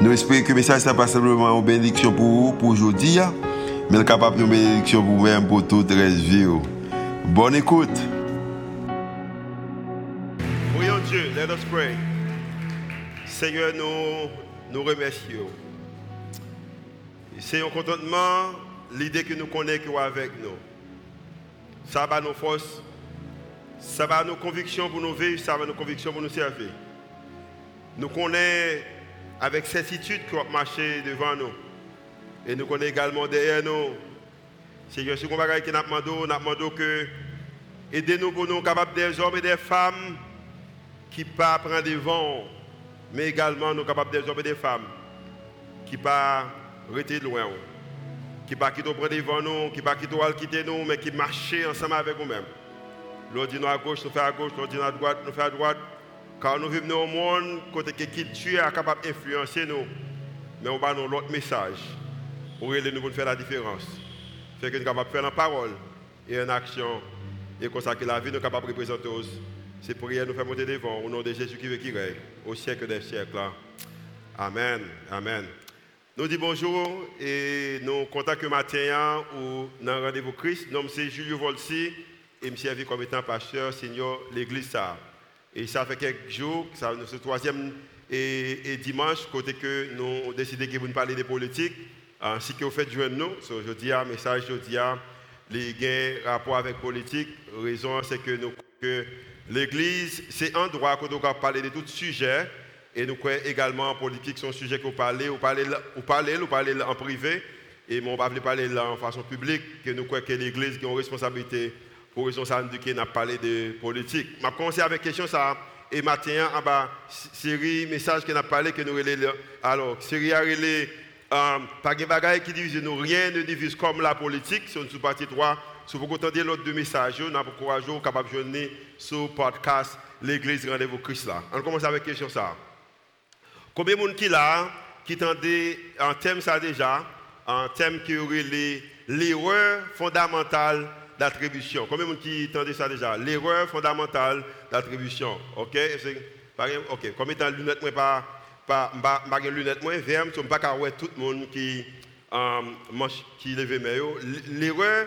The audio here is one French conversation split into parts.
Nous espérons que le message n'est pas simplement une bénédiction pour vous, pour aujourd'hui, hein. mais capable de bénédiction pour vous-même, pour toute la vie. Oh. Bonne écoute. Prions Dieu, let us pray. Seigneur, nous nous remercions. C'est un contentement, l'idée que nous connaissons avec nous. Ça va nos forces, ça va nos convictions pour nous vivre, ça va nos convictions pour nous servir. Nous connaissons avec certitude qu'on va marcher devant nous. Et nous connaissons également derrière nous. Seigneur, si on va que nous demandons, que aidez-nous pour nous capables des hommes et des femmes qui pas prendre devant, mais également nous capables des hommes et des femmes qui ne pas rester loin, qui pas quitter devant nous, qui pas quitter nous, mais qui marchent ensemble avec nous-mêmes. L'on dit à gauche, nous fait à gauche, l'on dit à droite, nous fait à droite. Car nous vivons dans un monde côté que culture est capable d'influencer nous. Mais on va nous l'autre message pour aider nous faire la différence. Fait que nous sommes capables de faire la parole et en action. Et comme ça la vie nous est capable de représenter C'est pour nous faire monter devant au nom de Jésus qui veut qui règne au siècle des siècles. Amen. Amen. Nous disons bonjour et nous contactons matin ou dans rendez-vous Christ. Nom c'est Julio Volsi et je suis comme étant pasteur, Seigneur, l'église. Et ça fait quelques jours, le troisième et, dimanche, côté que nous avons décidé que vous parler de politique, ainsi que vous faites joindre nous. je dis un message, je dis les gains rapport avec politique. La raison, c'est que, que l'Église, c'est un droit que nous parler de tout sujet. Et nous croyons également en politique, un sujet parlez, vous parlez, vous parlez, vous parlez en privé. Et on va parler là en façon publique, que nous croyons que l'Église a une responsabilité pour raison ça n'a parlé de politique. Je commencé avec question ça et matin en bas série message qu'on a parlé que nous alors série a relé euh, pas de bagaille qui divise nous rien ne divise comme la politique sur une partie 3 si vous entendez l'autre de messages nous avons courage capable de joindre sur podcast l'église rendez-vous Christ là. On commence avec question ça. Combien de monde qui là qui tendait un thème ça déjà un thème qui aurait l'erreur fondamentale d'attribution. Combien de monde qui entendait ça déjà L'erreur fondamentale d'attribution. OK? OK. Comme étant lunettes, moi, pas, pas, lunettes, vert, je ne pas voir tout le monde qui, um, qui lève mes L'erreur,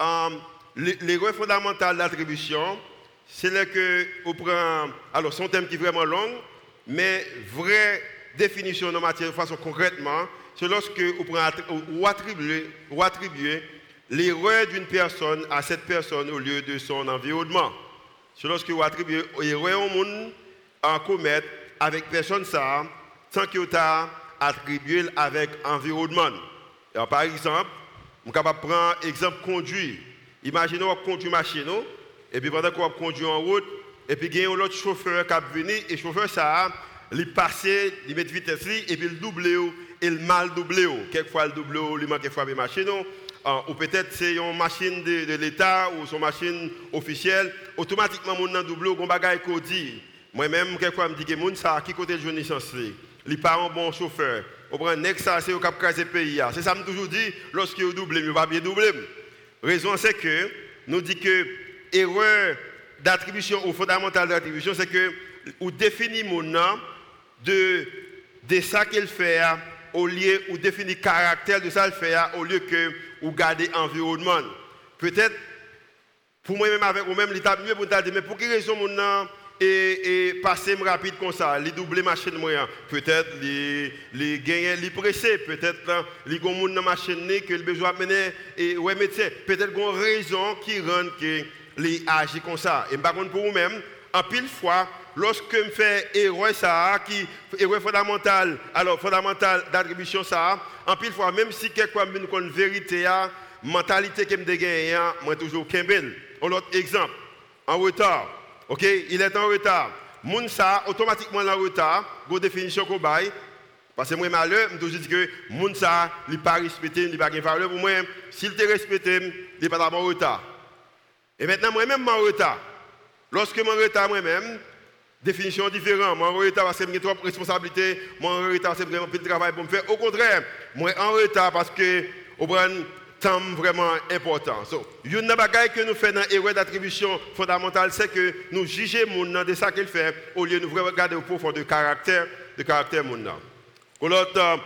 um, l'erreur fondamentale d'attribution, c'est là que on prend, alors un thème qui est vraiment long, mais vraie définition de matière de façon concrètement, c'est lorsque on prend ou attribuer, ou attribuer l'erreur d'une personne à cette personne au lieu de son environnement. C'est lorsque vous attribuez l'erreur au monde en commettre avec personne ça, sans que vous attribué avec environnement. par exemple, je suis de prendre l'exemple conduire. Imaginez conduisez une machine, et puis pendant que vous conduisez en route, et puis il y a un autre chauffeur qui venu, et le chauffeur ça, il passe, il met vitesse, et puis il double, et il mal double. Quelquefois il double, il manque quelquefois la machine. Ah, ou peut-être c'est une machine de, l'État ou une machine officielle, automatiquement, mon nom double, on bagaille qu'on dit. Moi-même, quelquefois, je me dis que mon ça, qui côté le jeune Il pas un bon chauffeur. On prend un ex, c'est au cap craser pays. C'est ça je toujours dit, lorsque vous doublez, vous va bien doubler. Raison, c'est que nous dit que erreur d'attribution ou fondamentale d'attribution, c'est que vous définissez mon nom de, de ça qu'il fait au lieu où définir le caractère de ça le faire au lieu que ou garder l'environnement. Peut-être pour moi-même avec vous-même, l'état mieux pour dire mais pour quelle raison mon nom et, et passer rapide comme ça, les doubler machine moyen. Peut-être les les gagner les pressés, peut-être les gon monde dans machine que le besoin mener et ouais médecin, peut-être une raison qui rend que les agit comme ça. Et par contre pour vous-même, en pile fois lorsque je fais erreur ça, qui erreur fondamentale, alors fondamentale d'attribution ça, en pile fois, même si quelqu'un a une vérité, mentalité que me gagne, moi toujours Kembel. Un autre exemple, en retard, ok, il est en retard. Moun ça, automatiquement en retard, go définition qu'on bail, Parce que moi, malheur, je toujours que moun ça, il pas respecté, il pas de valeur pour moi. S'il te respecte, il pas en retard. Et maintenant, moi-même, je suis en retard. Lorsque en retard moi-même, définition différente. Moi, en retard parce que j'ai trop de responsabilités. Moi, en retard parce que j'ai un peu de travail pour me faire. Au contraire, moi, en retard parce que, au temps vraiment important. So, une bagaille que nous faisons dans l'erreur d'attribution fondamentale, c'est que nous jugeons monde de ça qu'il fait, au lieu de nous regarder au profond de caractère, de caractère. Euh,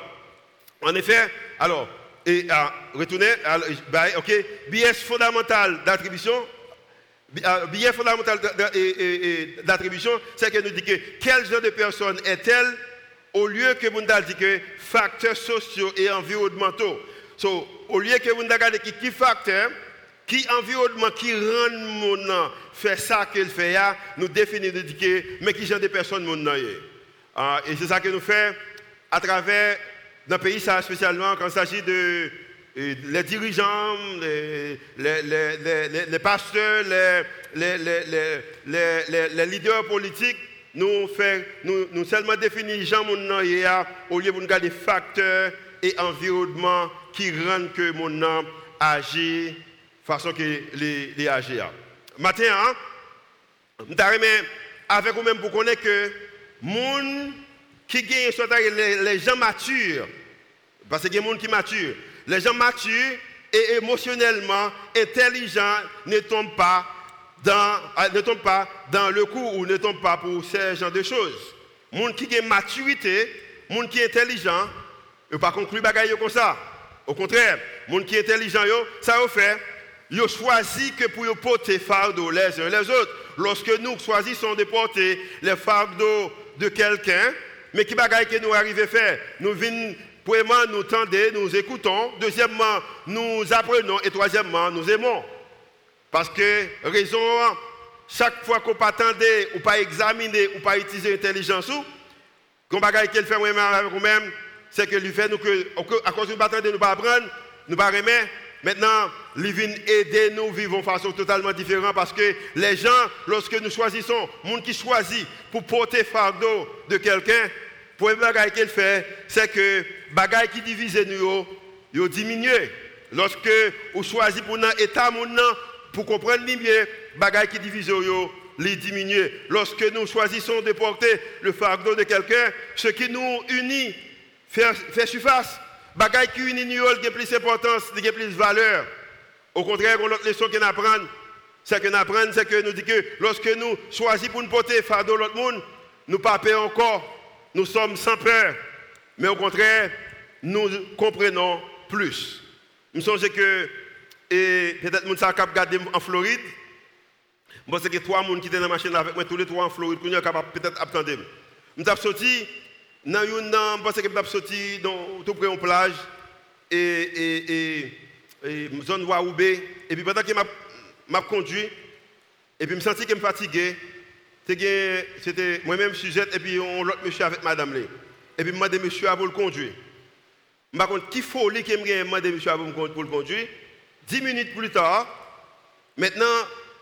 en effet, alors, et à retourner, bah, ok, biais fondamental d'attribution, euh, biais fondamental d'attribution, c'est que nous dit que quel genre de personne est-elle au lieu que nous dit que facteurs sociaux et environnementaux. So, au lieu que vous regardez qui, qui facteur, qui environnement qui rend mon fait ça qu'il fait, nous définissons, mais qui genre de personnes mon uh, Et c'est ça que nous faisons à travers, dans pays, ça, spécialement quand il s'agit de les dirigeants, les, les, les, les pasteurs, les, leaders politiques, nous, fait, nous, nous seulement définissons gens au lieu de regarder facteurs et environnement qui rendent que mon âme agit façon que les, les agir. Matin, hein, avec vous-même pour connaître que monde qui gagne les, les gens matures, parce qu'il y a des gens qui maturent, les gens matures et émotionnellement intelligents ne tombent pas dans, euh, ne tombent pas dans le coup ou ne tombent pas pour ce genre de choses. Les gens qui ont maturité, les gens qui sont intelligents, ne pas conclure bagaille comme ça. Au contraire, les gens qui sont intelligents, ça au fait, ils choisi que pour porter fardeau les uns les autres. Lorsque nous choisissons de porter les fardeaux de quelqu'un, mais qui bagaille que nous arrivons à faire? Nous venons, premièrement, nous tendons, nous écoutons. Deuxièmement, nous apprenons. Et troisièmement, nous aimons. Parce que, raison, chaque fois qu'on pas ou pas examiner, ou pas utiliser l'intelligence, qu'on bagaille qu'elle fait moi-même avec nous-mêmes, c'est que lui fait nous que, à cause de nous pas nous pas apprendre, nous pas remettre. Maintenant, il vient aider nous vivre de façon totalement différente parce que les gens, lorsque nous choisissons, monde qui choisit pour porter fardeau de quelqu'un, pour le bagage qu'il fait, c'est que bagage qui divise nous, diminue. Lorsque vous choisissez pour un pour comprendre mieux, bagage qui divise nous, les. Lorsque nous choisissons de porter le fardeau de quelqu'un, ce qui nous unit fait, fait surface. Bagay qui unit nous, qui a plus d'importance, qui plus de valeur. Au contraire, l'autre leçon qu'on apprend, c'est que nous dit que lorsque nous choisissons pour nous porter fardeau l'autre monde, nous ne pas peur encore nous sommes sans peur, mais au contraire, nous comprenons plus. Je me que, peut-être que ça a regardé en Floride, je pense que trois personnes qui étaient dans la machine avec moi, tous les trois en Floride, nous sommes capables peut-être attendre. Nous sommes sortis, dans une, je pense que nous sommes sortis dans tout près de plage, et, et, et, et zone Waoubé, et puis pendant que je conduit, et puis je me sentis que je fatigué, c'était moi-même sujet et puis on l'autre monsieur avec madame. Et puis demandé monsieur à pour le conduire. Par contre, qui lui qui me demandé monsieur à pour conduire. Dix minutes plus tard, maintenant,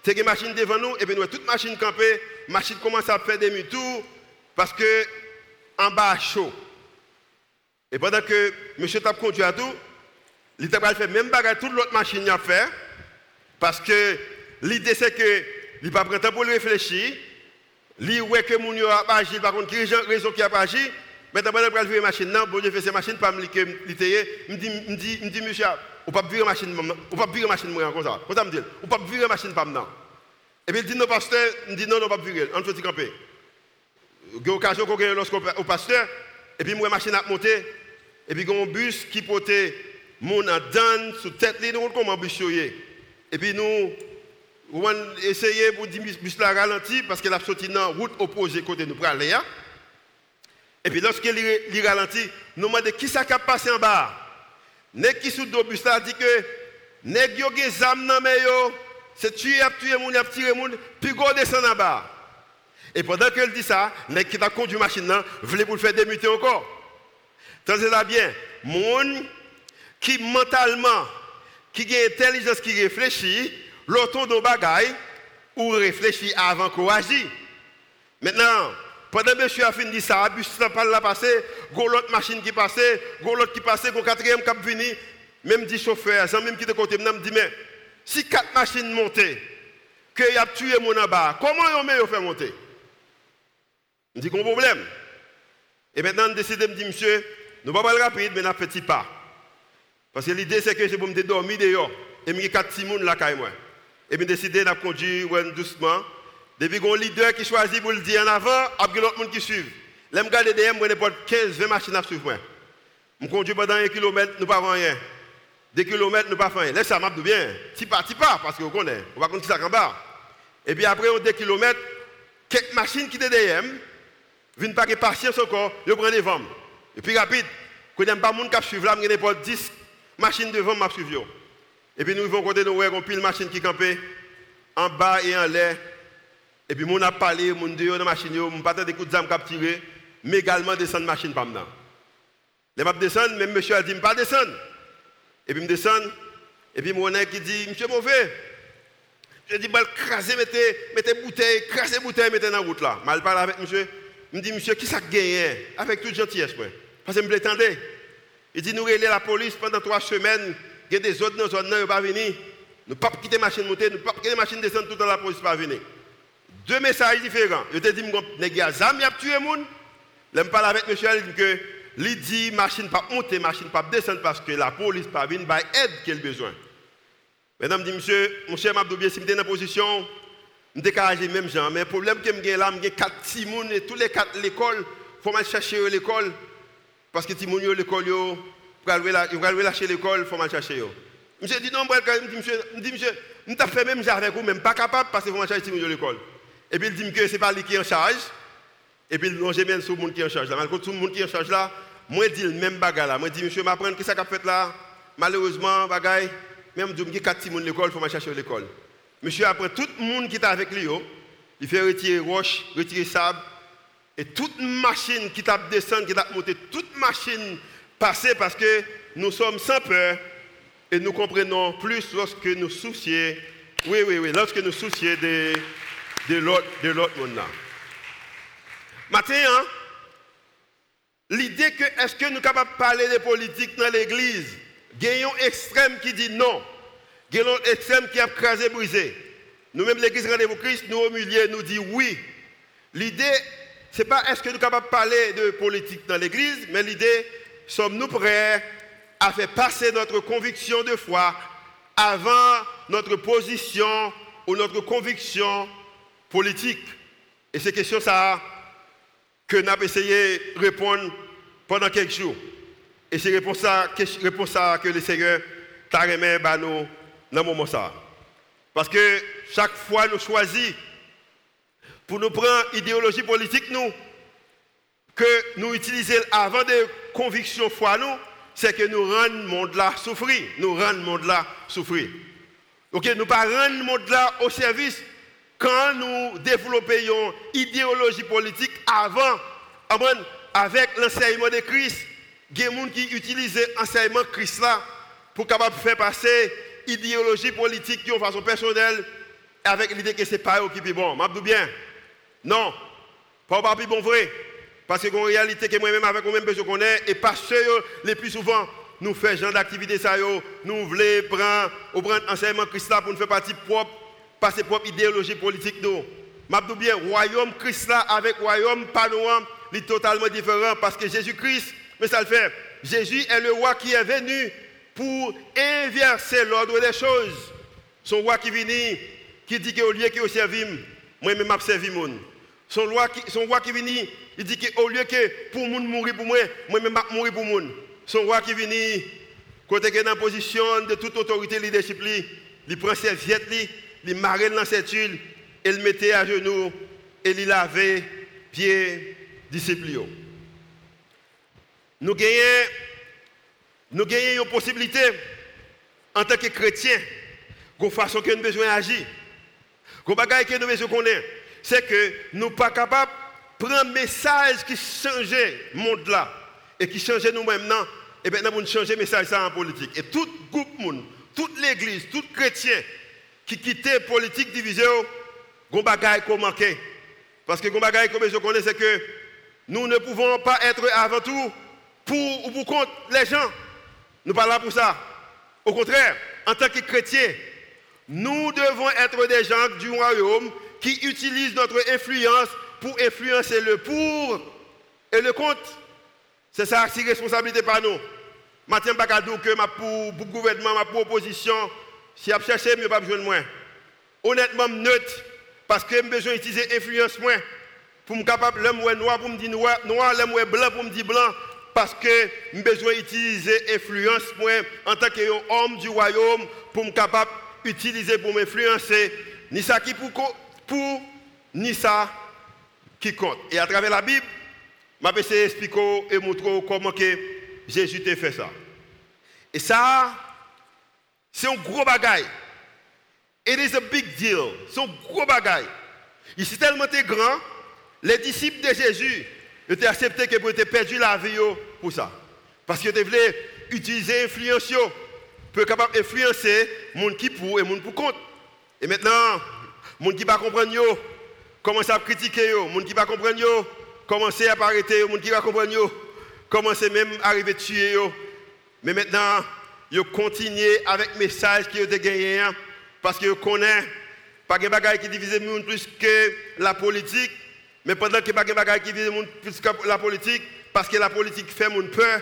c'est une machine devant nous et puis nous toute machine campée, machine commence à faire demi-tour parce que en bas chaud. Et pendant que monsieur t'a conduit à tout, il t'a fait même bagarre toute l'autre machine a fait parce que l'idée c'est que il pas prendre temps pour réfléchir Li ouais que mon a agi par contre qui raison qui a agi maintenant je vais virer machine non bon Dieu fait cette machine pas me li me dit me dit me dit monsieur ou pas virer machine ou pas virer machine moi comme ça comme ça me dit ou pas virer machine pas maintenant et puis il dit non pasteur me dit non non pas virer on fait camper j'ai occasion qu'on lorsqu'au pasteur et puis moi machine a monté et puis un bus qui portait mon en dan sous tête nous comment bus et puis nous on essayer pour dire bus la ralenti parce qu'elle a sorti dans la route opposée côté nous aller. Hein. Et puis lorsqu'elle ralentit, nous demandons qui ça qui a passé en bas? Nèg qui sous le bus dit que nèg yo gen zam nan mais yo, c'est tuer a tuer moun, a tirer moun, puis go descend en bas. Et pendant qu'elle dit ça, nèg qui t'a conduit machine là, voulait pour le faire démuter encore? Tandis là bien, moun qui mentalement qui a intelligence qui réfléchit l'autre de bagaille ou réfléchir avant qu'on agisse. Maintenant, Pendant que monsieur a fini ça, bus pas là passé, go l'autre machine qui passait, go l'autre qui passait, go quatrième cap venu, même dit chauffeur, sans même qui de côté, me dit mais si quatre machines montent, que y a tué mon en bas, comment on fait monter? Je dis qu'on problème. Et maintenant, on décide de me dire, monsieur, nous ne pas pas rapide, mais un petit pas? Parce que l'idée, c'est que je vais me dormir dehors. Et je quatre petits là. Et je décide de conduire doucement. Depuis qu'on leader qui choisit pour le dire en avant, il y a l'autre monde qui suit. Je regarde derrière, je n'importe 15, 20 machines à suivre. Je conduis pendant un kilomètre, nous ne pas rien. Des kilomètres, nous ne pas rien. Laisse ça, m'a bien. Petit pas, pas, parce qu'on connaît. On va continuer ça en bas. Et puis après, on des kilomètres, quelques machines qui étaient derrière, viennent pas que patience encore, ils prennent des vents. Et puis rapide, quand il n'y a pas de monde qui suivre là, y a 10 machines devant qui suivre. Et puis nous vont côté nous, on pile machine qui campait en bas et en l'air. Et puis, mon a parlé, mon dehors dans la machine, mon pas des coups de zam capturé, mais également descendre la machine pas maintenant. Les m'a descendre, même monsieur a dit, pas descendre. Et puis, je descends, et puis, mon qui dit, monsieur mauvais. Je dis, bah, craser, mettez, mettez bouteille, craser bouteille, mettez dans la route là. Mal parle avec monsieur. Je me dis, monsieur, qui ça gagne Avec toute gentillesse, moi. Parce que je me l'attendais. Il dit, nous relais la police pendant trois semaines, il y a des autres dans la zone, ils ne pas venir. Nous ne pas quitter la machine monter, nous ne pas quitter la machine descendre tout dans la police pas venir. Deux messages différents. Je te dis, nèg a zam a tué moun. Là me parle avec monsieur il dit que il dit machine pas monter, machine pas descendre parce que la police pas venir ba aide qu'elle besoin. Maintenant me dit monsieur, mon cher Mabdou si me dans position, me décarager même gens, mais le problème que me là, me quatre petits et tous les quatre l'école, faut mal chercher l'école parce que ti moun yo l'école pour aller lâcher l'école, faut mal chercher. Monsieur dit non, me dit monsieur, me dit monsieur, t'a fait même avec vous même pas capable parce que faut mal chercher yo l'école. Et puis il dit que ce n'est pas lui qui est en charge. Et puis il dit, bien sur le monde qui est en charge. Là. Malgré tout le monde qui est en charge là, moi je dis le même bagage là. Moi je dis, monsieur, m'apprendre qu'est-ce qu'a fait là. Malheureusement, même si je personnes l'école, il faut chercher l'école. Monsieur, après tout le monde qui est avec lui, oh, il fait retirer roche, retirer sable. Et toute machine qui tape descendre, qui tape monter, toute machine passer parce que nous sommes sans peur et nous comprenons plus lorsque nous soucions, oui, oui, oui, lorsque nous soucions des de l'autre de l'autre monde. Maintenant, hein, l'idée que est-ce que nous sommes capables de parler de politique dans l'église, gagnons extrême qui dit non, gagnons extrême qui a crasé, brisé. Nous-mêmes, l'église Rendez-vous Christ, nous nous dit oui. L'idée, ce n'est pas est-ce que nous sommes capables de parler de politique dans l'église, mais l'idée, sommes-nous prêts à faire passer notre conviction de foi avant notre position ou notre conviction politique. Et c'est question ça que nous avons essayé de répondre pendant quelques jours. Et c'est réponse ça, réponse ça que le Seigneur t'a remis bah, nous dans ce moment ça. Parce que chaque fois nous choisissons pour nous prendre idéologie politique nous que nous utilisons avant de conviction foi nous, c'est que nous rendons le monde là souffrir, nous rendons le monde là souffrir. OK, nous pas rendre le monde là au service quand nous développons une idéologie politique avant, avec l'enseignement de Christ, il y a des gens qui utilisent l'enseignement de Christ là pour faire passer idéologie politique de façon personnelle avec l'idée que ce n'est pas eux qui sont bon. Je bien? Non, pas pas bon vrai. Parce qu'en réalité, que moi-même, avec moi-même, je connais, et pas ceux les plus souvent, nous faisons genre d'activité, nous voulons prendre, prendre l'enseignement Christ là pour nous faire partie propre par ses propres idéologies politiques. Je bien, royaume Christ là avec royaume panoram, est totalement différent parce que Jésus-Christ, mais ça le fait. Jésus est le roi qui est venu pour inverser l'ordre des choses. Son roi qui vient, qui dit qu'au lieu qu'il servi, moi-même je servi Son roi qui, son roi qui vient, il dit qu'au lieu que pour mourir pour moi, moi-même je mourir pour monde. Son roi qui vient, côté est dans position de toute autorité leadership, il prend ses viettes, il marrait dans cette huile, il mettait à genoux et il lavait pieds disciples. Nous gagnons, nous une possibilité en tant que chrétiens, de façon que nous besoin d'agir. Qu'on bagaille que nous besoin connaître, c'est que nous ne sommes pas capables de prendre un message qui change le monde là et qui change nous-mêmes et bien nous changer le message en politique. Et tout groupe, toute l'église, tout chrétien qui quittait politique division, gon bagay ko manqué. Parce que comme je connais, c'est que nous ne pouvons pas être avant tout pour ou pour contre les gens. Nous pas pour ça. Au contraire, en tant que chrétiens, nous devons être des gens du royaume qui utilisent notre influence pour influencer le pour et le contre. C'est ça, c'est responsabilité par nous. Je ne pas que ma pour, pour gouvernement, ma pour opposition, si je cherche, je ne pas besoin de moi. Honnêtement, neutre, parce que j'ai besoin d'utiliser l'influence moi pour me capable l'homme noir pour me dire noir, l'homme blanc pour me dire blanc parce que j'ai besoin d'utiliser l'influence moi en tant qu'homme du royaume pour me capable d'utiliser pour m'influencer ni ça qui pour, pour ni ça qui compte. Et à travers la Bible, je vais essayer d'expliquer et montrer comment que Jésus a fait ça. Et ça, c'est un gros bagaille. It is a big deal. C'est un gros bagaille. Ici, tellement grand, les disciples de Jésus ils ont accepté qu'ils aient perdu la vie pour ça. Parce qu'ils voulaient utiliser l'influence pour être capable d'influencer les gens qui pour et les gens pour contre. Et maintenant, les gens qui ne comprennent pas, commencent à critiquer, les gens qui ne comprennent pas, commencent à arrêter, les gens qui ne comprennent pas, commencent même à arriver à tuer. Mais maintenant, ils continuent avec le message qu'ils ont gagné hein, parce qu'ils connaissent pas de choses qui divisent le monde plus que la politique. Mais pendant que pas de choses qui divisent le plus que la politique, parce que la politique fait mon peur,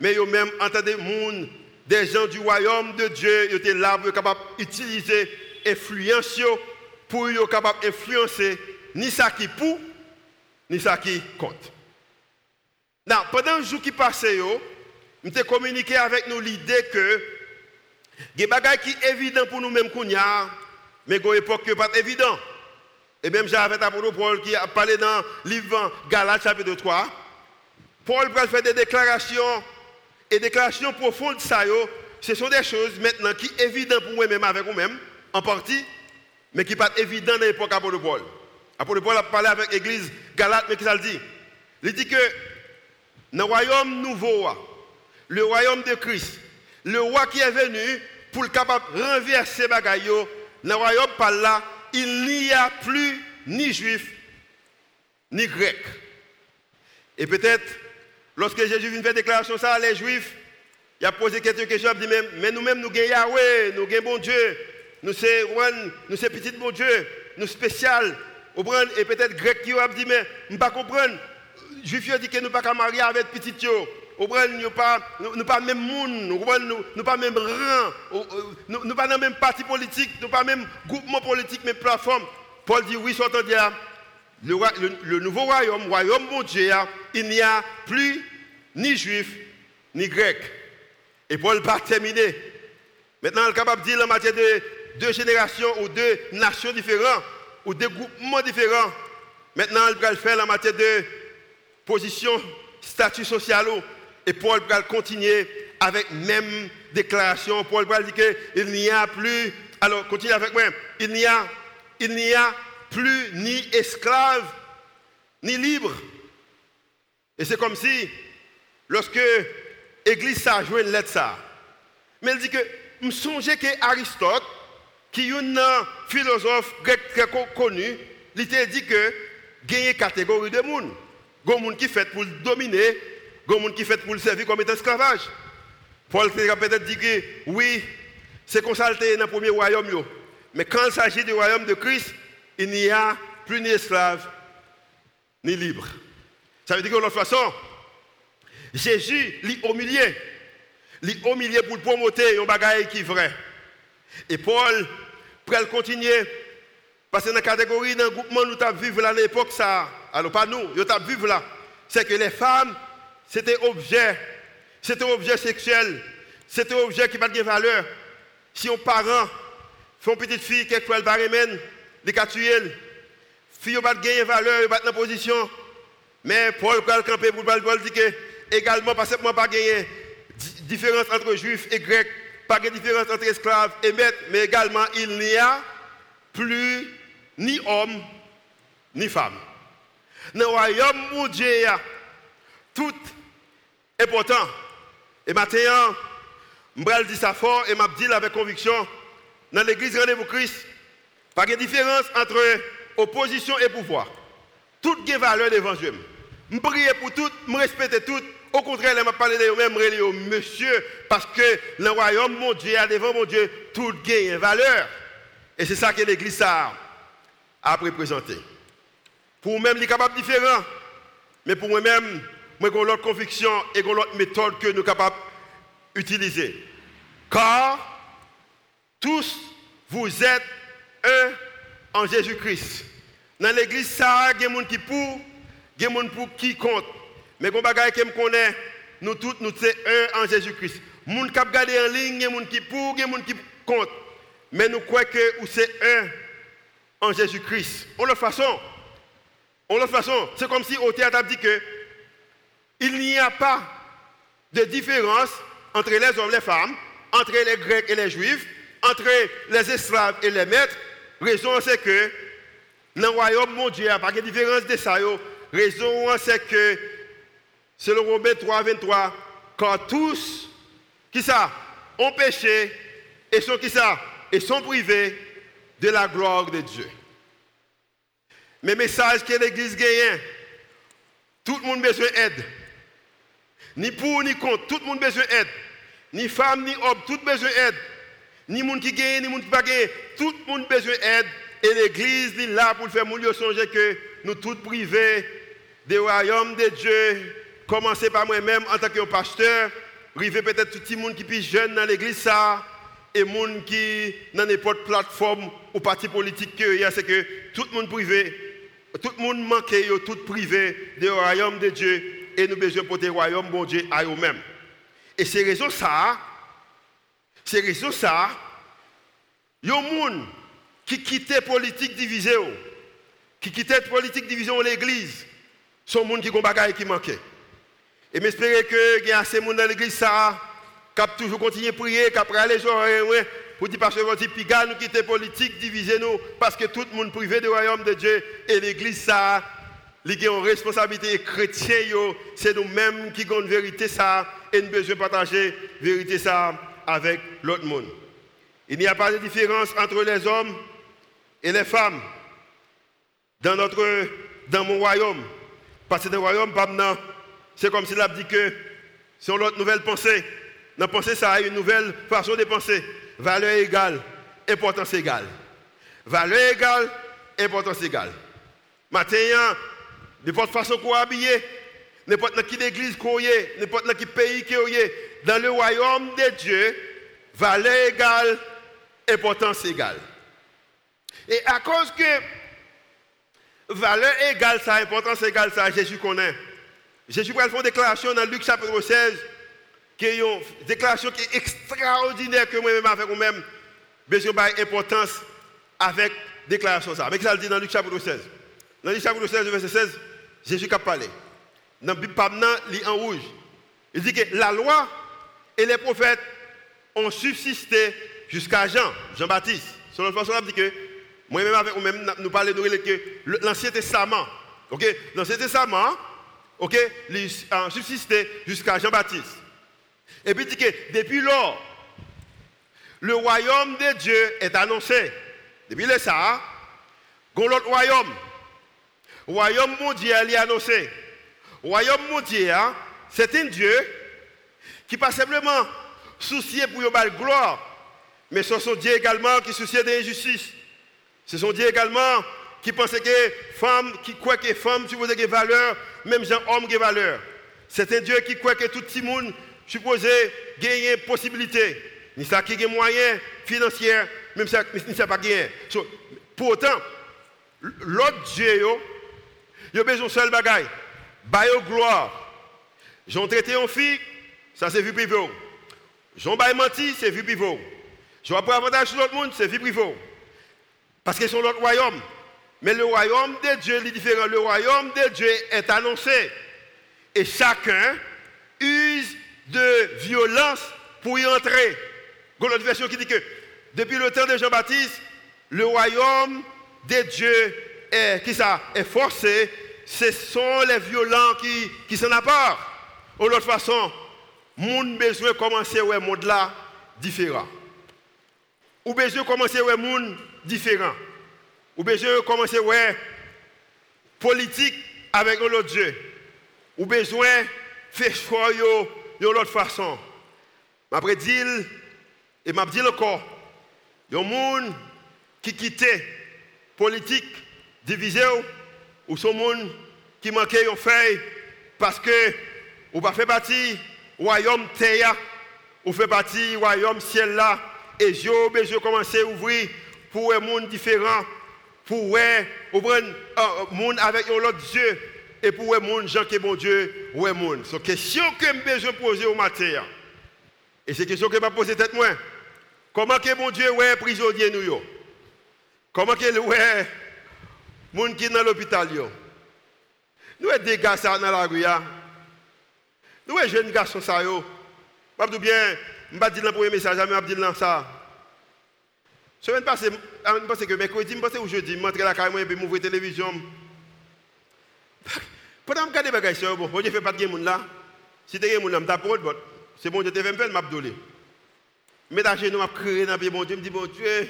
mais ils même entendu monde, des gens du royaume de Dieu, ils étaient là pour capable d'utiliser l'influence pour être capable d'influencer ni ça qui pour, ni ça qui compte. pendant le jour qui passait, avons communiqué avec nous l'idée que des choses qui sont évidentes pour nous-mêmes, mais a époque qui n'est pas évident. Et même j'avais l'apôtre Paul qui a parlé dans le livre Galates chapitre 3. Paul va faire des déclarations et déclarations profondes ça, ce sont des choses maintenant qui sont évidentes pour moi-même avec vous-même, en partie, mais qui ne sont pas évidentes dans l'époque d'apôtre Paul. Apôtre Paul a parlé avec l'église Galate, mais qu'est-ce qu'il dit Il dit que dans le royaume nouveau, le royaume de Christ, le roi qui est venu pour le capable renverser dans le royaume par là, il n'y a plus ni juif ni grec. Et peut-être, lorsque Jésus vient faire déclaration ça, les juifs, il a posé quelques questions, il dit mais nous-mêmes, nous gagnons Yahweh, nous gagnons bon Dieu, nous sommes nous petit bon Dieu, nous spécial. Et peut-être grec qui a dit mais je ne pas comprendre. Juif dit que nous ne pas marier avec petit nous ne pas pas même monde, nous pas même rang, nous pas même parti politique, nous pas même groupement politique, même plateforme. Paul dit oui, soit dire le, le, nouveau royaume, royaume bon Dieu, il n'y a plus ni juif ni grec. Et Paul pas terminé. Maintenant, il est capable de dire en matière de deux générations ou deux nations différentes ou deux groupements différents. Maintenant, il va le faire en matière de position, statut social et Paul va continuer avec même déclaration. Paul va dire qu'il n'y a plus, alors continue avec moi, il n'y a, il n'y a plus ni esclave, ni libre. Et c'est comme si, lorsque l'Église a joué une lettre mais elle dit que, me songeais que Aristote, qui est un philosophe grec très connu, il dit que, il y a une catégorie de monde. Il y a des gens qui fait pour dominer il y a des gens qui fait pour le servir comme esclavage. Paul peut-être dit que oui, c'est comme dans le premier royaume. Mais quand il s'agit du royaume de Christ, il n'y a plus ni esclave, ni libre. Ça veut dire que de toute façon, Jésus l'a humilié. L'a humilié pour le promoter un bagage qui est vrai. Et Paul, pour continuer, parce que dans la catégorie, dans le groupement, nous avons vécu à l'époque, ça, alors pas nous, nous vécu là, c'est que les femmes c'était objet, c'était objet sexuel, c'était objet qui n'a pas de valeur. Si un parent fait une petite fille, quelquefois elle va remettre, les cas tuer, fille n'a pas de valeur, elle pas dans position. Mais Paul va camper pour Paul dit que également, que moi pas gagné différence entre juifs et grecs, pas de différence entre esclaves et maîtres, mais également il n'y a plus ni homme ni femme. Dans le royaume où Dieu tout important. Et maintenant, je dire ça fort et je dire avec conviction, dans l'église Rendez-vous Christ, pas de différence entre opposition et pouvoir. Tout a valeur devant Dieu. Je prie pour tout, je respecte tout. Au contraire, je parle de même monsieur, parce que le royaume, mon Dieu, devant mon Dieu, tout gagne valeur. Et c'est ça que l'Église a, a représenté. Pour moi-même, il est capable de différent. Mais pour moi-même, moi, j'ai l'autre conviction et l'autre méthode que nous sommes capables d'utiliser. Car tous vous êtes un en Jésus-Christ. Dans l'église, ça, y a des gens qui pour, des gens qui comptent. Mais quand je me connais, nous tous, nous sommes un en Jésus-Christ. Les gens qui regardent en ligne, il des gens qui pour, des gens qui comptent. Mais nous croyons que c'est un en Jésus-Christ. En l'autre façon, en l'autre façon, c'est comme si au théâtre a dit que il n'y a pas de différence entre les hommes et les femmes, entre les Grecs et les Juifs, entre les esclaves et les maîtres. Raison c'est que dans le royaume mon Dieu, il n'y a pas de différence de ça. Raison c'est que, selon Romains 3, 23, quand tous, qui ça, ont péché et sont qui ça, sont privés de la gloire de Dieu. Mais message que l'Église gagne, tout le monde besoin d'aide. Ni pour ni contre, tout le monde besoin d'aide. Ni femme, ni homme, tout besoin d'aide. Ni monde qui gagne, ni monde qui pas gagne, tout le monde besoin d'aide. Et l'Église est là pour faire. Mon songer que nous tous privés des royaumes de Dieu, commencer par moi-même en tant que pasteur, arriver peut-être tout le monde qui est jeune dans l'Église ça, et monde qui dans n'importe plateforme ou parti politique c'est que tout le monde privé, tout le monde manque, tout privé des royaumes de Dieu, et nous besoin pour des royaumes bon Dieu à eux-mêmes. Et c'est raison ça, c'est raison ça, y a gens qui quittent politique divisée, qui quittent la politique divisée en l'église, sont des gens qui ont des qui manquent. Et j'espère que y a assez de monde dans l'église ça, qui toujours continuer à prier, qui aller jouer, pour dire parce que nous nous quitter politique divisée nous, parce que tout le monde privé du royaume de Dieu et l'église ça, il y a une responsabilité chrétienne, c'est nous-mêmes qui avons vérité ça, et nous besoin partager la vérité ça avec l'autre monde. Il n'y a pas de différence entre les hommes et les femmes dans, notre, dans mon royaume. Parce que dans le royaume, c'est comme s'il a dit que c'est une nouvelle pensée. Dans pensée, ça a une nouvelle façon de penser. Valeur égale, importance égale. Valeur égale, importance égale. Maintenant, n'importe façon qu'on habillé, n'importe dans quelle église qu'on est, n'importe dans pays qu'on est, dans le royaume de Dieu, valeur égale, importance égale. Et à cause que valeur égale ça, importance égale ça, Jésus connaît. Jésus va une déclaration dans Luc chapitre 16, qui est une déclaration qui est extraordinaire que moi-même avec moi-même, besoin d'importance avec déclaration ça. Avec ça, le dit dans Luc chapitre 16. Dans Luc chapitre 16, verset 16, Jésus a parlé. Dans le Bible, il en rouge. Il dit que la loi et les prophètes ont subsisté jusqu'à Jean, Jean-Baptiste. Selon le façon, dit que, moi-même avec vous-même, nous parlons de l'Ancien Testament. L'Ancien Testament, il a subsisté jusqu'à Jean-Baptiste. Et puis il dit que depuis lors, le royaume de Dieu est annoncé. Depuis le ça, l'autre royaume, royaume mondial est annoncé. Royaume mondial, hein, c'est un Dieu qui pas simplement soucié pour la gloire, mais c'est son Dieu également qui soucie de l'injustice. C'est son Dieu également qui pense que femme, qui croit que femme supposée des valeur, même gens homme des valeur. C'est un Dieu qui croit que tout le monde supposé gagner possibilité. Ni ça qui a moyens financiers, même ça, ni ça pas gagné. So, pour autant, l'autre Dieu, il a besoin de seul bagaille. Bayo gloire. J'en traité en fille, ça c'est vu privé. J'en menti, c'est vu privé. Je vais prendre avantage sur l'autre monde, c'est vie privée. Parce qu'ils sont l'autre royaume. Mais le royaume de Dieu est différent. Le royaume de Dieu est annoncé. Et chacun use de violence pour y entrer. Une version qui dit que depuis le temps de Jean-Baptiste, le royaume de Dieu est, qui ça, est forcé. Ce sont les violents qui, qui s'en appartent. De l'autre façon, monde besoin commencer ouais monde là différent. Ou besoin commencer ouais monde différent. Ou besoin commencer ouais politique avec l'autre Dieu. Ou besoin faire choix de l'autre façon. Après dire, et m'a dit encore, il y a gens qui quittent politique divisé ou sont monde qui manquait une feuille parce que ou pas fait partie royaume terre ou fait partie royaume ciel là et je je commencer à ouvrir pour un monde différent pour un monde avec un autre Dieu et pour un monde gens qui bon Dieu ou un monde c'est question que je poser au matin et c'est question que je poser tête moi comment que bon Dieu ouais prisonnier nous comment que ouais monde qui dans l'hôpital nous avons des gars dans la rue nous avons des jeunes garçons ça yo. Pas bien je vais dire le premier message je vais dire ça. Semaine passée je pense que mercredi je pense que jeudi je rentre la caille et puis m'ouvrir la télévision. Pendant que je regarde les je fais pas de monde là. Si tu un monde là, je c'est bon Dieu te fait me faire, je Mais dans nous, je crié dans le bon Dieu, je me dis, bon Dieu,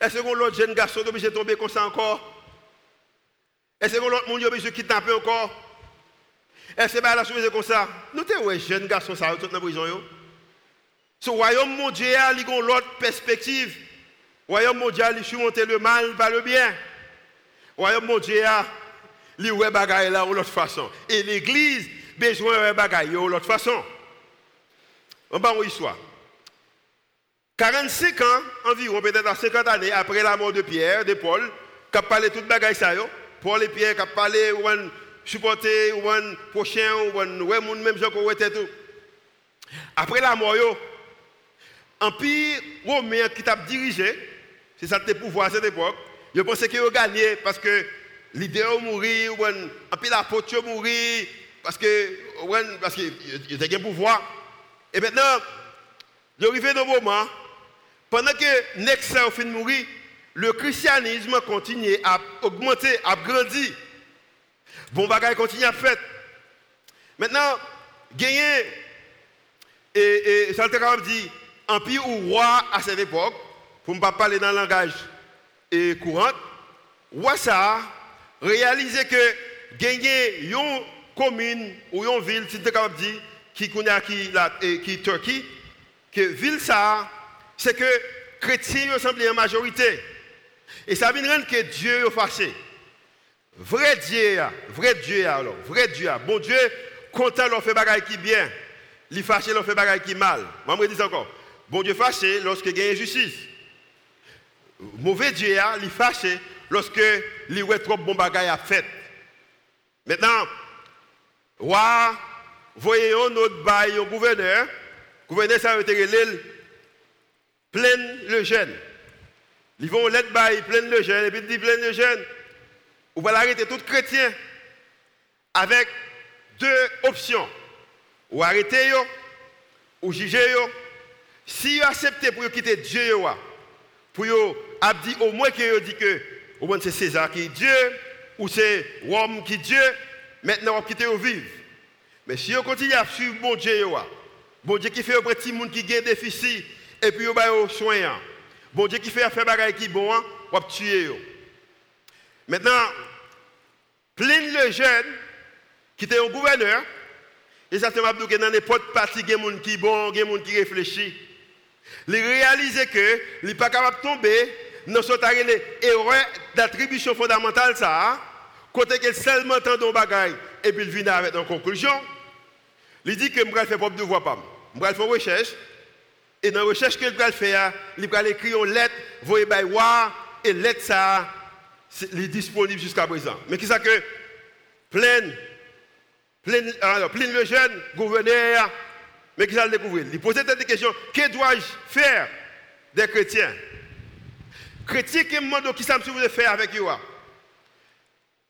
est-ce que l'autre jeune garçon est obligé de tomber comme ça encore? Est-ce que l'autre monde de kidnapper encore? Est-ce que la chose comme ça? Nous sommes ouais, jeunes garçons, ça, dans la prison. Ce royaume mondial, il a l'autre perspective. Le royaume mondial, il surmonter le mal par le bien. Le royaume mondial, il ouais bagaille là de l'autre façon. Et l'église, besoin de bagaille de l'autre façon. On va une histoire. 45 ans, environ, peut-être à 50 années après la mort de Pierre, de Paul, qui a parlé toute bagaille ça, Paul et Pierre qui a parlé, ou un supporter, ou un prochain, ou un ouais, même gens était tout. Après la mort, Empire romain qui t'a dirigé, c'est ça le pouvoir à cette époque, je pensais qu'il a gagné parce que l'idée a mouru, ou un peu la faute a mouru, parce que parce qu'il était un pouvoir. Et maintenant, il est arrivé dans moment pendant que Nexa a fini de mourir, le christianisme continue à augmenter, à grandir. Bon bagage continue à faire. Maintenant, gagner, et, et ça le dit, empire ou roi à cette époque, pour ne pas parler dans le langage et courant, roi ça, réaliser que gagner une commune ou une ville, si capable de dire, qui connaît qui, la, qui Turquie, que ville ça, c'est que chrétiens semblent en majorité. Et ça veut dire que Dieu est fâché. Vrai Dieu, vrai Dieu alors, vrai Dieu, bon Dieu, content leur fait bagaille qui bien, il fâché leur fait bagaille qui mal. Moi je dis encore, bon Dieu fâché lorsque il y a injustice. Mauvais Dieu, il fâché lorsque il y a trop bon bagaille à fait. Maintenant, roi, voyons notre bail au gouverneur, gouverneur ça veut dire plein le jeune. Ils vont bail plein le jeune, et puis ils disent plein le jeune. Ou va arrêter tout chrétien avec deux options. Ou arrêter yo, ou juger yo. Si vous acceptez pour quitter Dieu, pour vous dire au moins que vous dit que c'est César qui est Dieu, ou c'est Rome qui est Dieu, maintenant vous quittez vivre. Mais si vous continuez à suivre bon Dieu, bon Dieu qui fait un petit monde qui des déficit, et puis vous avez soin. Bon Dieu qui fait faire des qui bon, vous tuer. Maintenant, plein de jeunes qui étaient un gouverneur, et ça c'est que dans n'importe partie, il y a des gens qui bon, il des gens qui réfléchissent. Ils réalisent que ils n'est pas capable de tomber dans ce erreur d'attribution fondamentale, ça, côté que seulement tant de bagaille, et puis il vient avec une conclusion. Il dit que je vais faire propre devoir. Je vais faire recherche. Et dans la recherche qu'il va faire, il va écrire une lettre, voyez et lettre ça, est disponible jusqu'à présent. Mais qui ça que plein, plein, alors, plein de jeunes gouverneurs, mais qui ça le découvrir? Il pose des questions, que dois-je faire des chrétiens? Chrétiens qui me demandent qui ça me faire avec eux.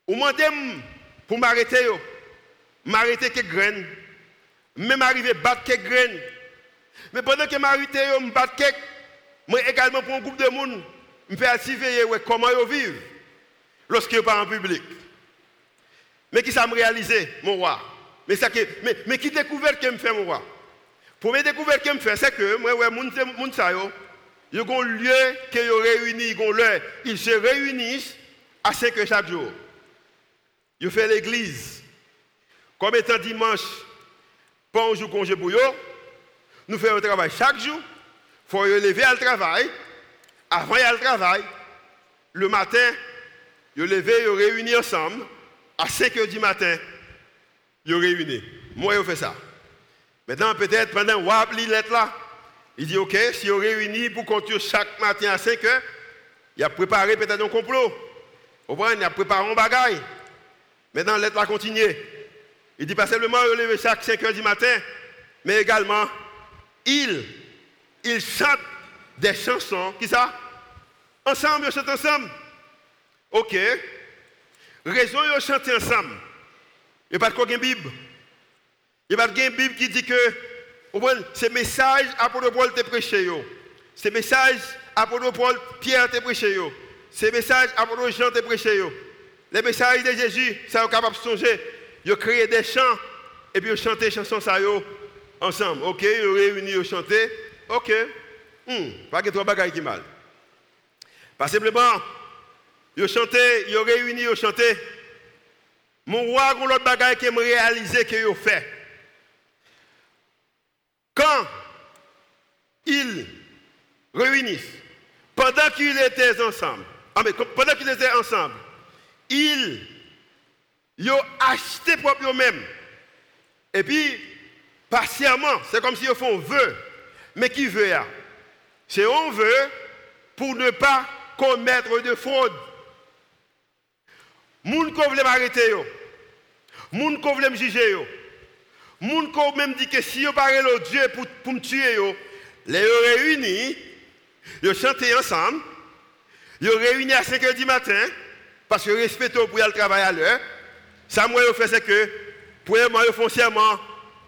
Ou demandez pour m'arrêter, m'arrêter quelques graines, même arriver à battre quelques graines. Mais pendant que je m'arrête, je me bats moi également pour un groupe de monde, je fais surveiller comment ils vivent lorsqu'ils sont en public. Mais qui ça réalisé, mon roi? Mais, ça mais, mais qui découvert que me fait mon roi? Première découverte que me fait, c'est que moi, ouais, mon, mon ça, yo, il y a un lieu qui réunit, ils se réunissent à 5 heures chaque jour. ils fait l'église. Comme étant dimanche, pas un jour congé pour eux, nous faisons le travail chaque jour. Il faut lever à le travail. Avant y le travail, le matin, ils lever, ils réunissent ensemble. À 5 h du matin, ils réunissent. Moi, je fais ça. Maintenant, peut-être pendant que vous là, il dit OK, si vous réunissez pour compter chaque matin à 5 h il a préparé peut-être un complot. Vous voyez, il a préparé un bagaille. Maintenant, lettre là continue. Il dit pas simplement il lever chaque 5 h du matin, mais également, il, il chante des chansons. Qui ça? Ensemble, ils chantent ensemble. Ok. Raison, ils chantent ensemble. Il n'y a pas de Bible. Il n'y a pas de Bible qui dit que ce message apôtre Paul te prêché. Ce message apôtre Paul Pierre te prêché. Ce message apôtre Jean te prêché. Les messages de Jésus, ça est capable de songer. Ils créé des chants et puis ils chantent des chansons ça ensemble. Ok, ils ont réuni, ils chanté. Ok. Hmm, pas que trois bagailles qui mal. Pas simplement, ils ont chanté, ils ont réuni, ils ont chanté. Mon roi, a l'autre bagaille qui me réaliser qu'ils ont fait. Quand ils réunissent, pendant qu'ils étaient ensemble, ah, mais pendant qu'ils étaient ensemble, ils, ont acheté pour eux-mêmes. Et puis, patiemment, c'est comme s'ils font vœu. Mais qui veut C'est un vœu pour ne pas commettre de fraude. Moun ko vle m'arrêter yo. Moun ko vle m'juger yo. Moun ko même dit que si yo parle au Dieu pour me tuer yo, les réunis, yo chanter ensemble. Yo réunis à 5 h du matin parce que respectent pour aller travailler à l'heure. Ça moi yo fait c'est que premièrement yo font serment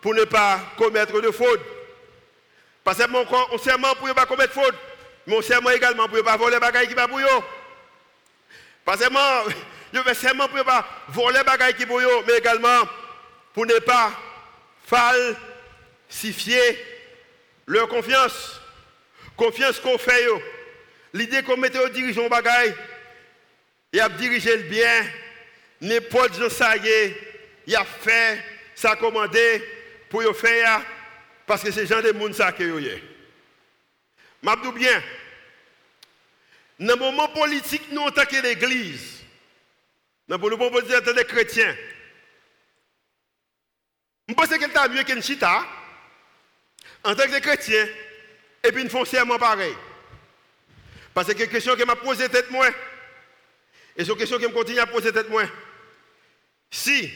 pour ne pas commettre de fraude. Parce que mon serment pour ne pas commettre de fraude. Mon serment également pour ne pas voler les bagages qui va pour eux. Pas seulement, je serment pour ne pas voler les bagages qui pour eux, mais également pour ne pas falsifier leur confiance. Confiance qu'on fait. L'idée qu'on mette au dirigeant bagaille, il a dirigé le bien, n'importe qui ça y est, il a fait, ça commandé pour le faire, parce que c'est gens de monde ça que y M'abdou bien, dans le moment politique, nous, que l'Église, dans le moment politique, en tant que chrétiens, je pense qu'il est mieux qu'une chita, en tant que chrétien, et puis une foncièrement pareil. Parce que une question qui m'a posé tête moi, et c'est une question qui me continue à poser tête moi. Si,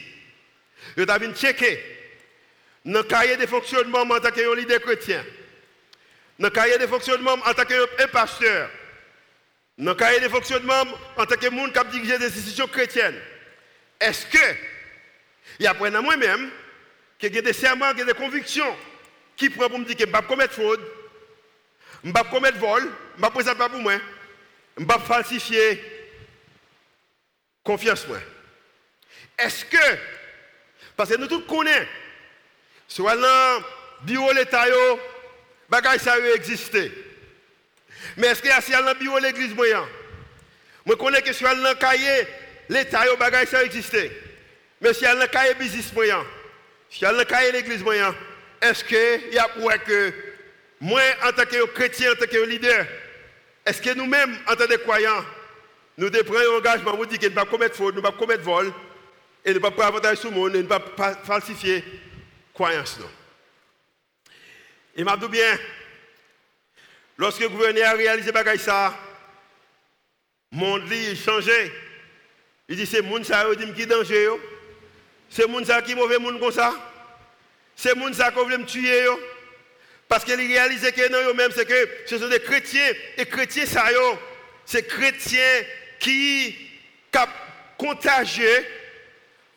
je t'avais checké, dans le cahier de fonctionnement en tant que leader chrétien, dans le cahier de fonctionnement en tant que pasteur, dans le cahier de fonctionnement en tant que monde qui dirige des institutions chrétiennes, est-ce que, il y a pour moi-même, qu'il y a des serments, qu'il y a des convictions qui prennent pour me dire que je ne vais pas commettre fraude, je ne vais pas commettre vol, je ne vais pas pas pour moi, je ne vais pas falsifier. Confiance moi. Est-ce que, parce que nous tous connaissons, soit dans bureau de l'État, bagay ça existé. Mais est-ce qu'il y a dans le bureau de l'église moyen Je connais que sur le cahier, l'État, bagay ça existé. Mais si le cahier business moyen, si le cahier l'église moyen, est-ce qu'il y a pour que moi, en tant que chrétien, en tant que leader, est-ce que nous-mêmes, en tant que croyants, nous prenons un engagement pour dire que nous ne pas commettre faute, nous ne pas commettre vol, et ne pas prendre avantage sur le monde, et ne pas falsifier croyance. Et m'a dit bien, lorsque le gouverneur a réalisé ça, mon lit a changé. Il dit c'est moun ça qui danger C'est moun ça qui mauvais comme ça. C'est moun ça qui veut me tuer Parce qu'il réalisé que même c'est que ce sont des chrétiens et chrétiens ça c'est chrétiens qui cap contagieux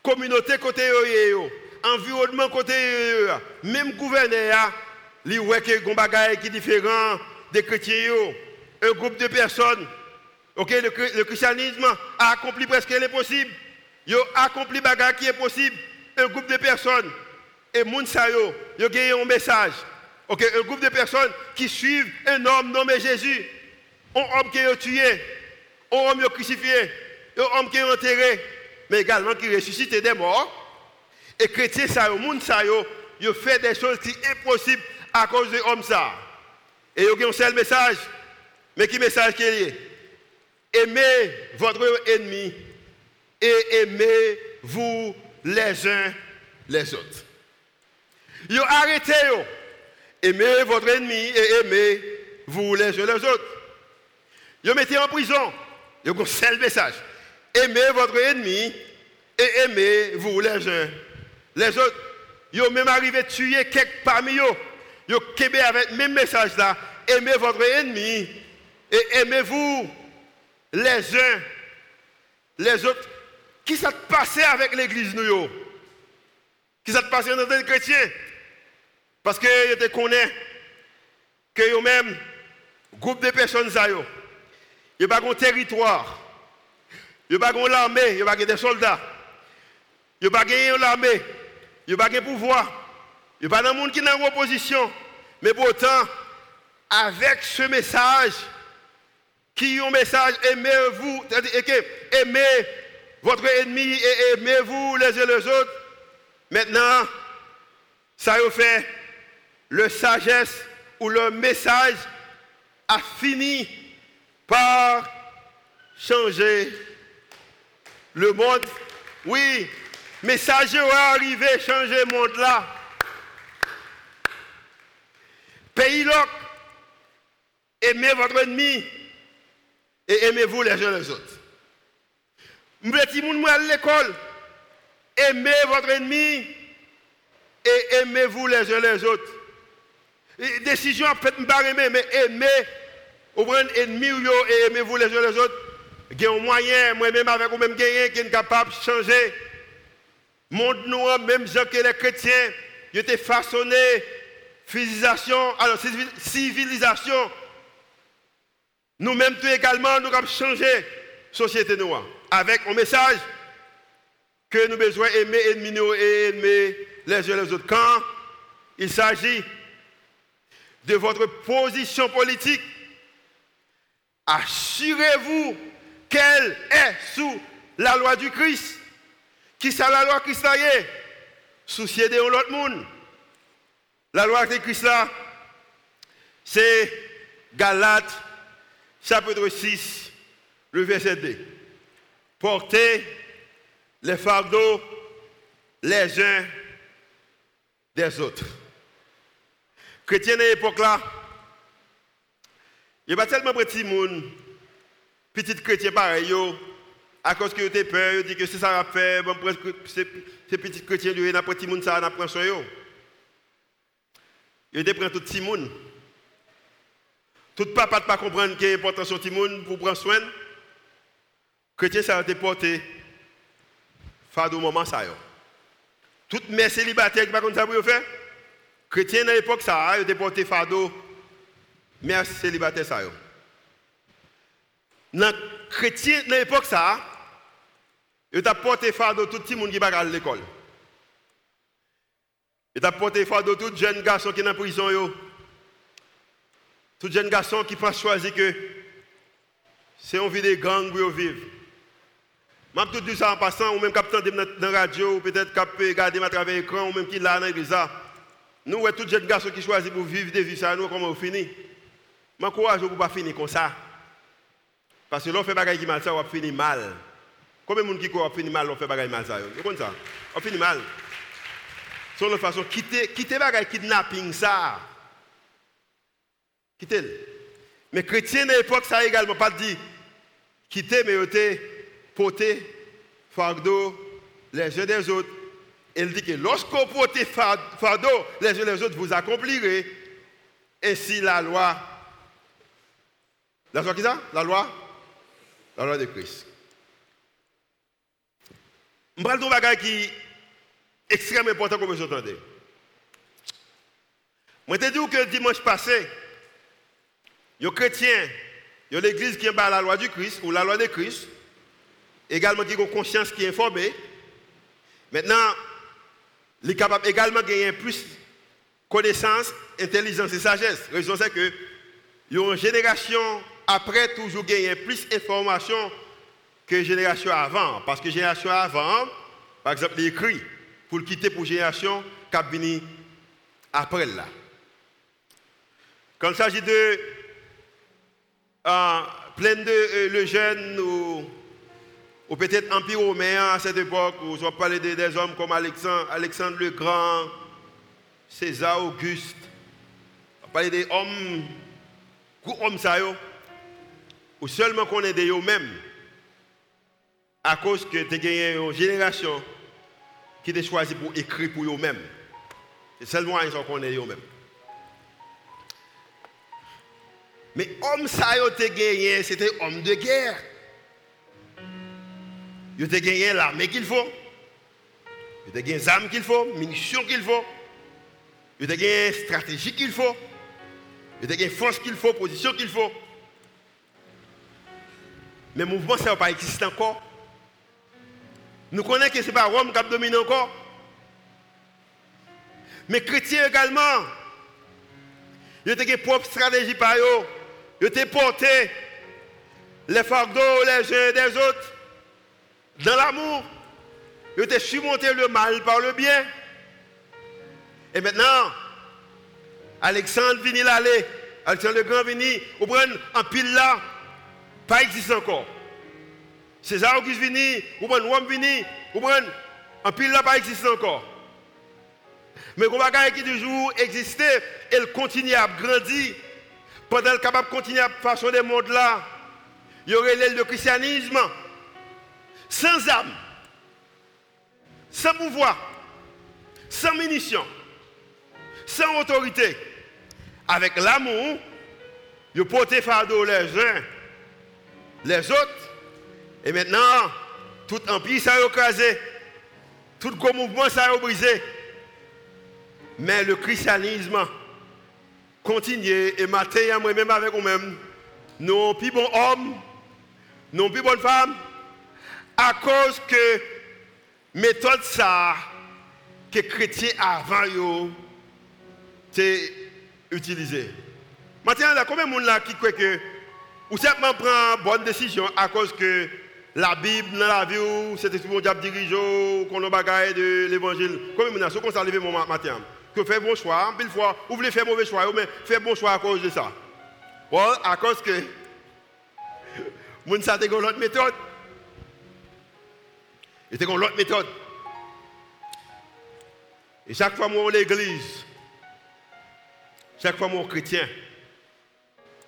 communauté côté yo, environnement côté yo, même gouverneur il voit que un bagage qui différent des chrétiens. Un groupe de personnes. ok, le, christianisme a accompli presque l'impossible. A accompli bagage qui est possible. Un groupe de personnes. Et moun sa yo, yo un message. ok, un groupe de personnes qui suivent un homme nommé Jésus. Un homme qui est tué. Un homme qui est crucifié. Un homme qui est enterré. mais également qui ressuscite des morts. Et chrétien, ça, le monde, ça, il fait des choses qui sont impossibles à cause de l'homme ça. Et il y a un seul message. Mais qui message qui est Aimez votre ennemi et aimez-vous les uns les autres. Yo arrêtez yo. Aimez votre ennemi et aimez-vous les uns les autres. Yo mettez en prison. Yo un seul message. Aimez votre ennemi et aimez-vous les uns les autres. Yo même arrivé à tuer quelques parmi eux. Yo kébé avec le même message là. Aimez votre ennemi et aimez-vous les uns les autres. Qui s'est passé avec l'église nous Qui s'est passé dans les chrétiens Parce que je te connais que yo même groupe de personnes ça yo. Yo pas un territoire. Yo pas une armée, yo pas des soldats. Yo pas une armée. Yo pas un pouvoir. Yo pas un monde qui est en opposition. Mais pourtant avec ce message qui est un message aimez-vous, aimez votre ennemi et aimez-vous les uns les autres. Maintenant, ça y fait le sagesse ou le message a fini par changer le monde. Oui, message est arrivé changer le monde là. Pays loc, aimez votre ennemi et aimez-vous les uns les autres. Petit monde à l'école, aimez votre ennemi et aimez-vous les uns les autres. décision peut-être pas aimer, mais aimez, vous prenez ennemi et aimez-vous les uns les autres. Il y a un moyen, moi-même avec vous-même, qui est capable de changer. Monde noir, même gens que les chrétiens, ils étaient façonnés, civilisation, alors civilisation. Nous-mêmes, tout également, nous avons changé la société noire avec un message que nous besoin aimer et aimer les uns les autres. Quand il s'agit de votre position politique, assurez-vous qu'elle est sous la loi du Christ. Qui c'est la loi Christ là Soucier de l'autre monde? La loi de Christ là, c'est Galates chapitre 6, le verset 2 porter les fardeaux les uns des autres. Chrétiens de l'époque là, il n'y a pas tellement de petits monde, petits chrétiens pareil, à cause que vous peur, vous dites que c'est ça à faire, bon, ces petits chrétiens, il y a petit monde, ça n'a pas soin. Ils te prennent tout petit monde. Tout papa ne pas comprendre qu'il est important de petit monde pour prendre soin chrétien ça a été porté fardeau moment ça. Toutes mes célibataires qui pas comme ça pour faire chrétien à l'époque ça a été porté fardeau mères célibataires ça. Dans chrétien dans l'époque ça il a porté fardeau tout le monde qui va à l'école. Il a porté fardeau tout jeune garçon qui est en prison yo. Tout jeune garçon qui pense choisir que c'est une vie de gang pour vivre. Je tout dit en passant, ou même capteur dans la radio, ou peut-être cap regarder à travers l'écran, ou même qui là dans l'église. Nous, ouais, tout jeune garçon qui choisit pour vivre des vies, ça, nous, comment on finit? Je courage pour ne pas finir comme ça. Parce que l'on fait des qui mal, ça, on va finir mal. Combien de gens qui finir mal, on fait des mal, ça Vous comprenez ça? On finit mal. Sur la façon, quitter, quitter des kidnapping, ça. Quitter. Mais chrétien de l'époque, ça également pas dit quitter, mais porter fardeau les uns des autres. Il dit que lorsqu'on porte fardeau les uns des autres, vous accomplirez ainsi la loi. La loi qui ça? La loi? La loi de Christ. Je vais un bagage qui est extrêmement important comme vous entendez. Je te dis que dimanche passé, les chrétiens, l'église qui est la loi du Christ ou la loi de Christ, également qui ont conscience qui est informée. Maintenant, il est capable également de gagner plus connaissance, intelligence et sagesse. La raison c'est que une génération après toujours gagner plus d'informations que génération avant. Parce que génération avant, par exemple, il écrit pour le quitter pour génération qui a venu après là. Quand il s'agit de euh, plein de euh, le jeune ou, ou peut-être Empire romain à cette époque, où on parler des, des hommes comme Alexandre, le Grand, César Auguste, on parler des hommes, hommes ça ou seulement qu'on est des eux-mêmes, à cause que tu as une génération qui t'a choisi pour écrire pour eux-mêmes. C'est seulement ils qu'on est eux-mêmes. Mais homme ça yo te gagné, c'était homme de guerre. Yo te gagné l'armée qu'il faut. Yo te gagné les armes qu'il faut, munitions qu'il faut. Yo te gagné stratégie qu'il faut. Yo te gagné force qu'il faut, position qu'il faut. Mais le mouvement, ça pas existé encore. Nous connaissons que ce n'est pas Rome qui a dominé encore. Mais chrétiens également, ils ont une propre stratégie par eux. Ils ont porté les fardeaux les uns des autres dans l'amour. Ils ont surmonté le mal par le bien. Et maintenant, Alexandre vient l'aller. Alexandre le Grand vient, vous prenez un pile là, pas existe encore. César Auguste vini, ou bien Rome vini, ou bien un pile là pas existe encore. Mais qu'on va qui toujours existait, elle continue à grandir. Pendant qu'elle capable de continuer à façonner le monde là, il y aurait le christianisme sans âme, sans pouvoir, sans munitions, sans autorité, avec l'amour, il porte fardeau les uns les autres. Et maintenant, tout empire ça a écrasé. Tout mouvement a brisé. Mais le christianisme continue et maintenant, moi-même avec vous-même, nous plus bons hommes, nous plus bonnes femmes, à cause que méthode ça que les chrétiens avant yo utilisé. Maintenant, il y a combien de monde là qui croit que ou simplement prend bonne décision à cause que la Bible dans la vie, c'était tout le monde qui dirige, qu'on a bagaille de l'évangile. Combien de monde a ça lever mon matin Que fait bon choix, une fois, vous voulez faire mauvais choix, mais faire bon choix à cause de ça. Ou à cause que moun ça une l'autre méthode. Et c'est l'autre méthode. Et chaque fois moi l'église, chaque fois mon chrétien,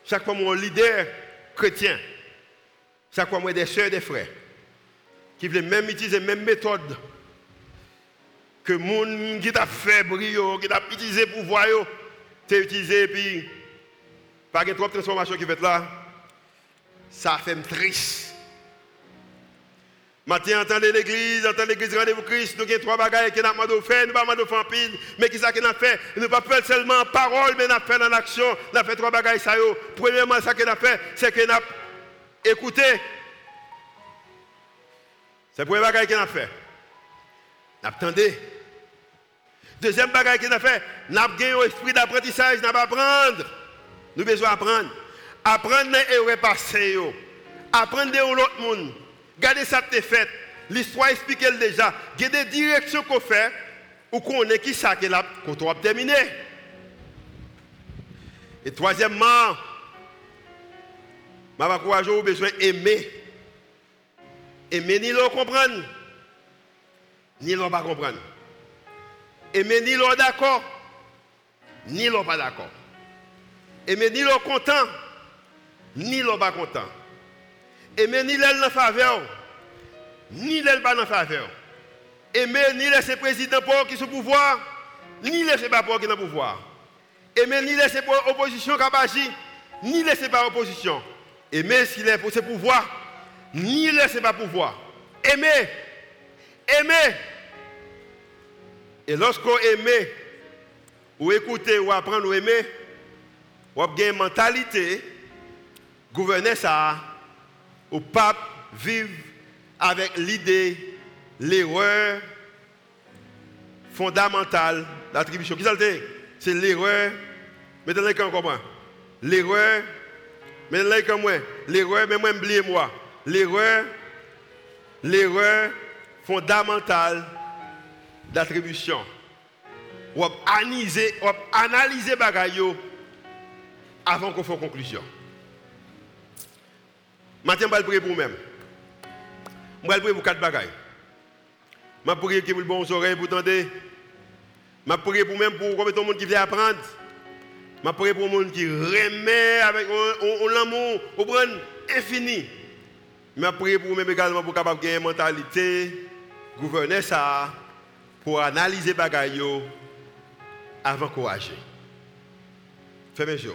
chaque fois mon leader, chrétiens, fois moi des soeurs et des frères, qui veulent même utiliser la même méthode que les gens qui t'a fait brio, qui t'a utilisé pour voir, tu utilisé et puis, pas de trop de transformation qui fait là, ça fait triste. Maintenant, entendez l'église, entendez l'église rendez-vous Christ, nous avons trois bagages qui nous demandé faire, nous pas demandé faire mais qui ça qu'on a fait? Nous pas fait seulement en parole, mais nous avons fait en action, nous avons fait trois bagages ça Premièrement, ça qu'on a fait, c'est que nous écouté. C'est le premier bagage qu'on a fait. Nous attendez. Deuxième bagage qu'on a fait, nous avons un esprit d'apprentissage, nous avons apprendre. Nous avons besoin d'apprendre. Apprendre et repasser. Apprendre de l'autre monde. Regardez ça que fait. L'histoire explique déjà. Il y a des directions qu'on fait ou qu'on est qui ça qu'on a terminé. Et troisièmement, je vais encourager vous besoin d'aimer. Aimer ni le comprendre, ni le pas comprendre. Aimer ni le d'accord, ni le pas d'accord. Aimer ni le content, ni le pas content. Aimer ni l'aile dans faveur, ni l'aile pas dans faveur. Aimer ni laisser président pour qui sont pouvoir, ni laisser pas pour qui dans pouvoir. Aimer ni laisser opposition qui ni laisser pas opposition. Aimer s'il est pour ses pouvoirs, ni laisser pas pouvoir. Aimer, aimer. Et lorsqu'on aime, ou écouter, ou apprendre, ou aimer, on a une mentalité, gouverner ça, au pape vivre avec l'idée, l'erreur fondamentale d'attribution. Qui c'est C'est l'erreur. Mettez-le comment L'erreur. Mettez-le comme moi. L'erreur, mais moi, oubliez moi. L'erreur l'erreur fondamentale d'attribution. Ou analyser, ou analyser bagaille avant qu'on fasse conclusion. Maintenant, je vais prier pour vous-même. Je vais prier pour quatre bagailles. Je vais prier pour les bons oreilles pour entendre. Je vais prier pour même pour combien de monde qui vient apprendre. Je prier pour gens qui remet avec l'amour, au prendre infini. Je prier pour même également pour capable gagner une mentalité, gouverner ça, pour analyser les bagailles avant d'encourager. Fais yeux.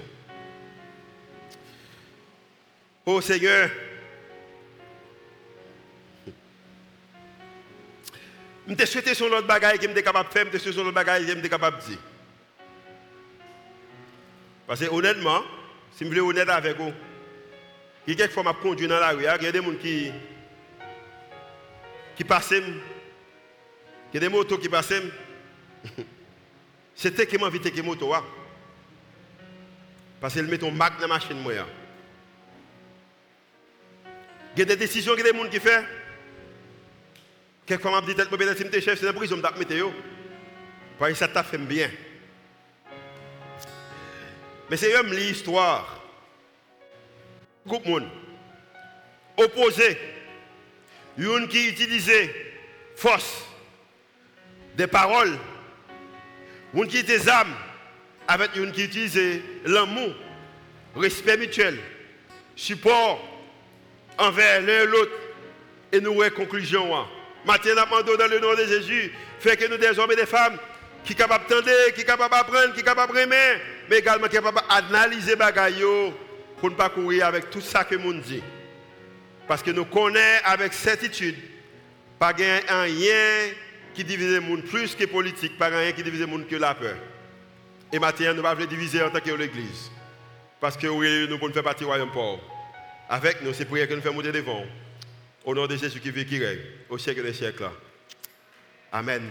Oh Seigneur, je te souhaité sur l'autre bagaille que je suis capable de faire, je te souhaité sur l'autre bagaille que je suis capable de dire. Parce que honnêtement, si je veux honnête avec vous, il y a quelquefois je conduit dans la rue, il y a des gens qui, qui passent, il y a des motos qui passent. C'était que je vite que moto. Parce qu'ils mettent un Mac dans la machine. Il y a des décisions que des gens qui font. Quelquefois, je me dis, peut-être si je chef, c'est la prison, je vais mettre. Parce que ça t'a fait bien. Mais c'est même l'histoire. Groupe monde. Opposé. Une qui utilisait force, des paroles, une qui des âmes, avec une qui utilisait l'amour, respect mutuel, support envers l'un et l'autre. Et nous, conclusion. Maintenant, nous dans le nom de Jésus, fait que nous des hommes et des femmes qui sont capables d'entendre, qui sont capables d'apprendre, qui sont capables d'aimer, mais également capables d'analyser les pour ne pas courir avec tout ça que nous dit. Parce que nous connaissons avec certitude, pas rien qui divise le monde plus que politique, pas rien qui divise le monde que la peur. Et maintenant, nous ne pouvons pas diviser en tant que l'Église. Parce que nous pouvons faire partie du royaume pauvre. Avec nous, c'est pour que nous faisons monter devant. Au nom de Jésus qui vit, qui règne, au siècle des siècles. Amen.